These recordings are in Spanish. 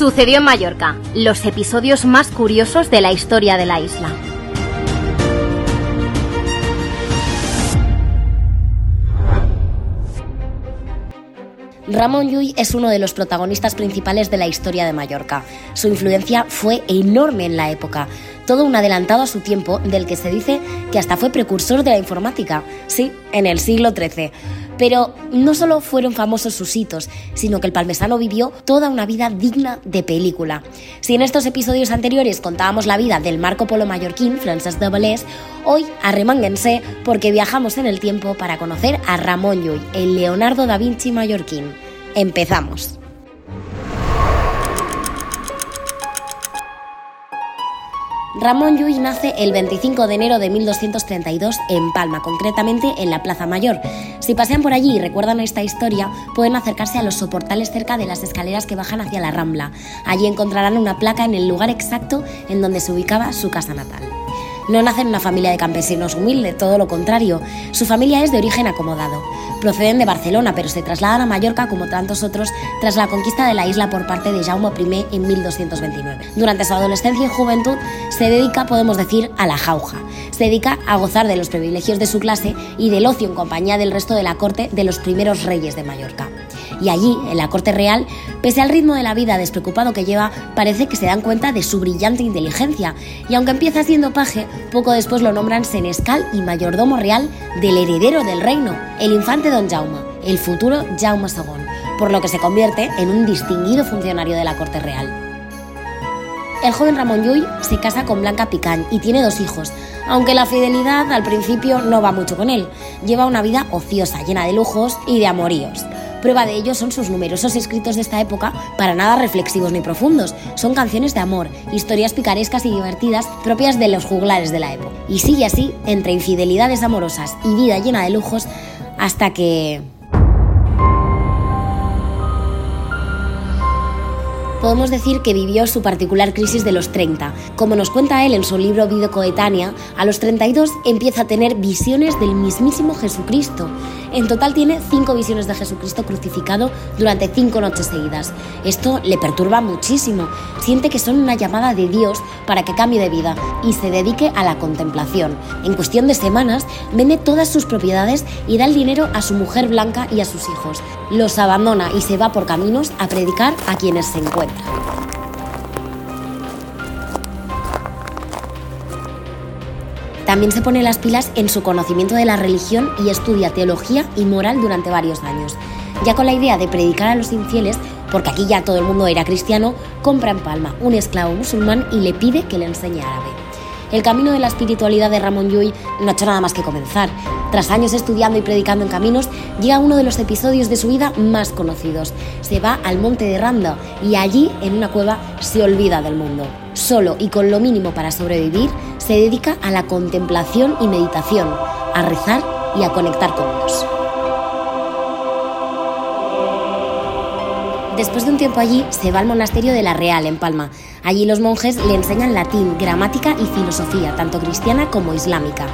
Sucedió en Mallorca, los episodios más curiosos de la historia de la isla. Ramón Llull es uno de los protagonistas principales de la historia de Mallorca. Su influencia fue enorme en la época, todo un adelantado a su tiempo del que se dice que hasta fue precursor de la informática, sí, en el siglo XIII. Pero no solo fueron famosos sus hitos, sino que el palmesano vivió toda una vida digna de película. Si en estos episodios anteriores contábamos la vida del Marco Polo mallorquín, Frances de hoy arremánguense porque viajamos en el tiempo para conocer a Ramón Llull, el Leonardo da Vinci mallorquín. Empezamos. Ramón Llull nace el 25 de enero de 1232 en Palma, concretamente en la Plaza Mayor. Si pasean por allí y recuerdan esta historia, pueden acercarse a los soportales cerca de las escaleras que bajan hacia la Rambla. Allí encontrarán una placa en el lugar exacto en donde se ubicaba su casa natal. No nace en una familia de campesinos humilde, todo lo contrario. Su familia es de origen acomodado. Proceden de Barcelona, pero se trasladan a Mallorca, como tantos otros, tras la conquista de la isla por parte de Jaume I en 1229. Durante su adolescencia y juventud se dedica, podemos decir, a la jauja. Se dedica a gozar de los privilegios de su clase y del ocio en compañía del resto de la corte de los primeros reyes de Mallorca y allí, en la corte real, pese al ritmo de la vida despreocupado que lleva, parece que se dan cuenta de su brillante inteligencia, y aunque empieza siendo paje, poco después lo nombran senescal y mayordomo real del heredero del reino, el infante don Jaume, el futuro Jaume II, por lo que se convierte en un distinguido funcionario de la corte real. El joven Ramón Llull se casa con Blanca Picán y tiene dos hijos, aunque la fidelidad al principio no va mucho con él. Lleva una vida ociosa, llena de lujos y de amoríos. Prueba de ello son sus numerosos escritos de esta época, para nada reflexivos ni profundos. Son canciones de amor, historias picarescas y divertidas propias de los juglares de la época. Y sigue así, entre infidelidades amorosas y vida llena de lujos, hasta que... podemos decir que vivió su particular crisis de los 30. Como nos cuenta él en su libro Vida Coetánea, a los 32 empieza a tener visiones del mismísimo Jesucristo. En total tiene cinco visiones de Jesucristo crucificado durante cinco noches seguidas. Esto le perturba muchísimo. Siente que son una llamada de Dios para que cambie de vida y se dedique a la contemplación. En cuestión de semanas, vende todas sus propiedades y da el dinero a su mujer blanca y a sus hijos. Los abandona y se va por caminos a predicar a quienes se encuentran. También se pone las pilas en su conocimiento de la religión y estudia teología y moral durante varios años. Ya con la idea de predicar a los infieles, porque aquí ya todo el mundo era cristiano, compra en Palma un esclavo musulmán y le pide que le enseñe árabe. El camino de la espiritualidad de Ramón Llull no ha hecho nada más que comenzar. Tras años estudiando y predicando en caminos, llega uno de los episodios de su vida más conocidos. Se va al monte de Randa y allí, en una cueva, se olvida del mundo. Solo y con lo mínimo para sobrevivir, se dedica a la contemplación y meditación, a rezar y a conectar con Dios. Después de un tiempo allí, se va al monasterio de la Real, en Palma. Allí los monjes le enseñan latín, gramática y filosofía, tanto cristiana como islámica.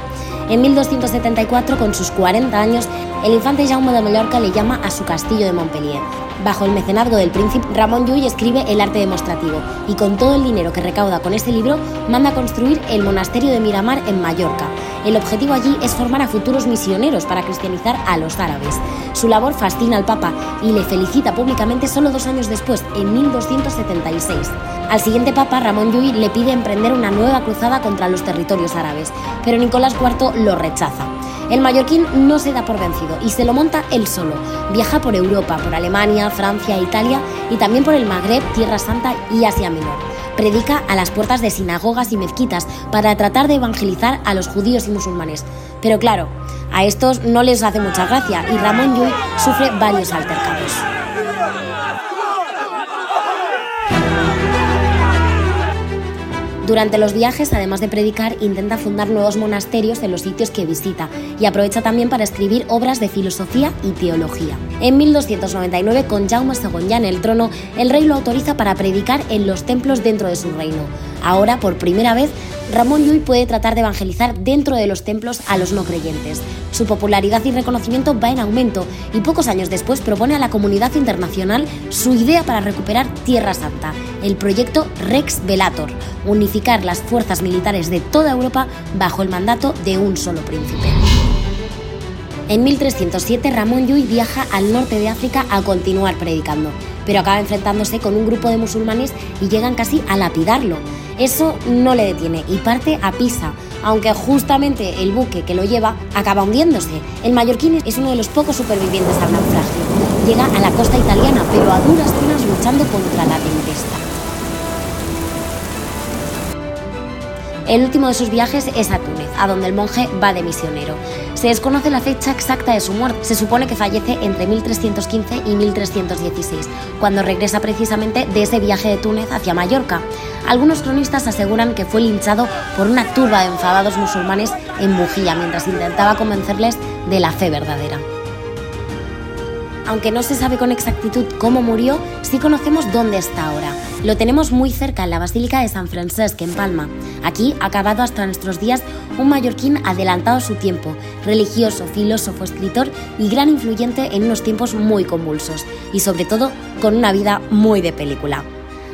En 1274, con sus 40 años, el infante Jaume de Mallorca le llama a su castillo de Montpellier. Bajo el mecenazgo del príncipe, Ramón Llull escribe El arte demostrativo y con todo el dinero que recauda con este libro manda construir el monasterio de Miramar en Mallorca. El objetivo allí es formar a futuros misioneros para cristianizar a los árabes. Su labor fascina al Papa y le felicita públicamente solo dos años después, en 1276. Al siguiente Papa, Ramón Llull le pide emprender una nueva cruzada contra los territorios árabes, pero Nicolás IV lo rechaza. El mallorquín no se da por vencido y se lo monta él solo. Viaja por Europa, por Alemania, Francia, Italia y también por el Magreb, Tierra Santa y Asia Menor. Predica a las puertas de sinagogas y mezquitas para tratar de evangelizar a los judíos y musulmanes. Pero claro, a estos no les hace mucha gracia y Ramón Llull sufre varios altercados. Durante los viajes, además de predicar, intenta fundar nuevos monasterios en los sitios que visita y aprovecha también para escribir obras de filosofía y teología. En 1299, con Jaume II en el trono, el rey lo autoriza para predicar en los templos dentro de su reino. Ahora, por primera vez, Ramón Llull puede tratar de evangelizar dentro de los templos a los no creyentes. Su popularidad y reconocimiento va en aumento y pocos años después propone a la comunidad internacional su idea para recuperar Tierra Santa, el proyecto Rex Velator, unificar las fuerzas militares de toda Europa bajo el mandato de un solo príncipe. En 1307 Ramón Llull viaja al norte de África a continuar predicando, pero acaba enfrentándose con un grupo de musulmanes y llegan casi a lapidarlo. Eso no le detiene y parte a Pisa, aunque justamente el buque que lo lleva acaba hundiéndose. El mallorquín es uno de los pocos supervivientes al naufragio. Llega a la costa italiana, pero a duras penas luchando contra la tempestad. El último de sus viajes es a Túnez, a donde el monje va de misionero. Se desconoce la fecha exacta de su muerte. Se supone que fallece entre 1315 y 1316, cuando regresa precisamente de ese viaje de Túnez hacia Mallorca. Algunos cronistas aseguran que fue linchado por una turba de enfadados musulmanes en Bujía mientras intentaba convencerles de la fe verdadera. Aunque no se sabe con exactitud cómo murió, sí conocemos dónde está ahora. Lo tenemos muy cerca en la Basílica de San Francisco, en Palma. Aquí ha acabado hasta nuestros días un mallorquín adelantado a su tiempo, religioso, filósofo, escritor y gran influyente en unos tiempos muy convulsos, y sobre todo con una vida muy de película.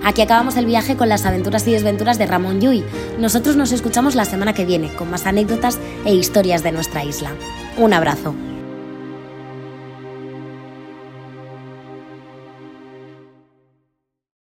Aquí acabamos el viaje con las aventuras y desventuras de Ramón Llull. Nosotros nos escuchamos la semana que viene con más anécdotas e historias de nuestra isla. Un abrazo.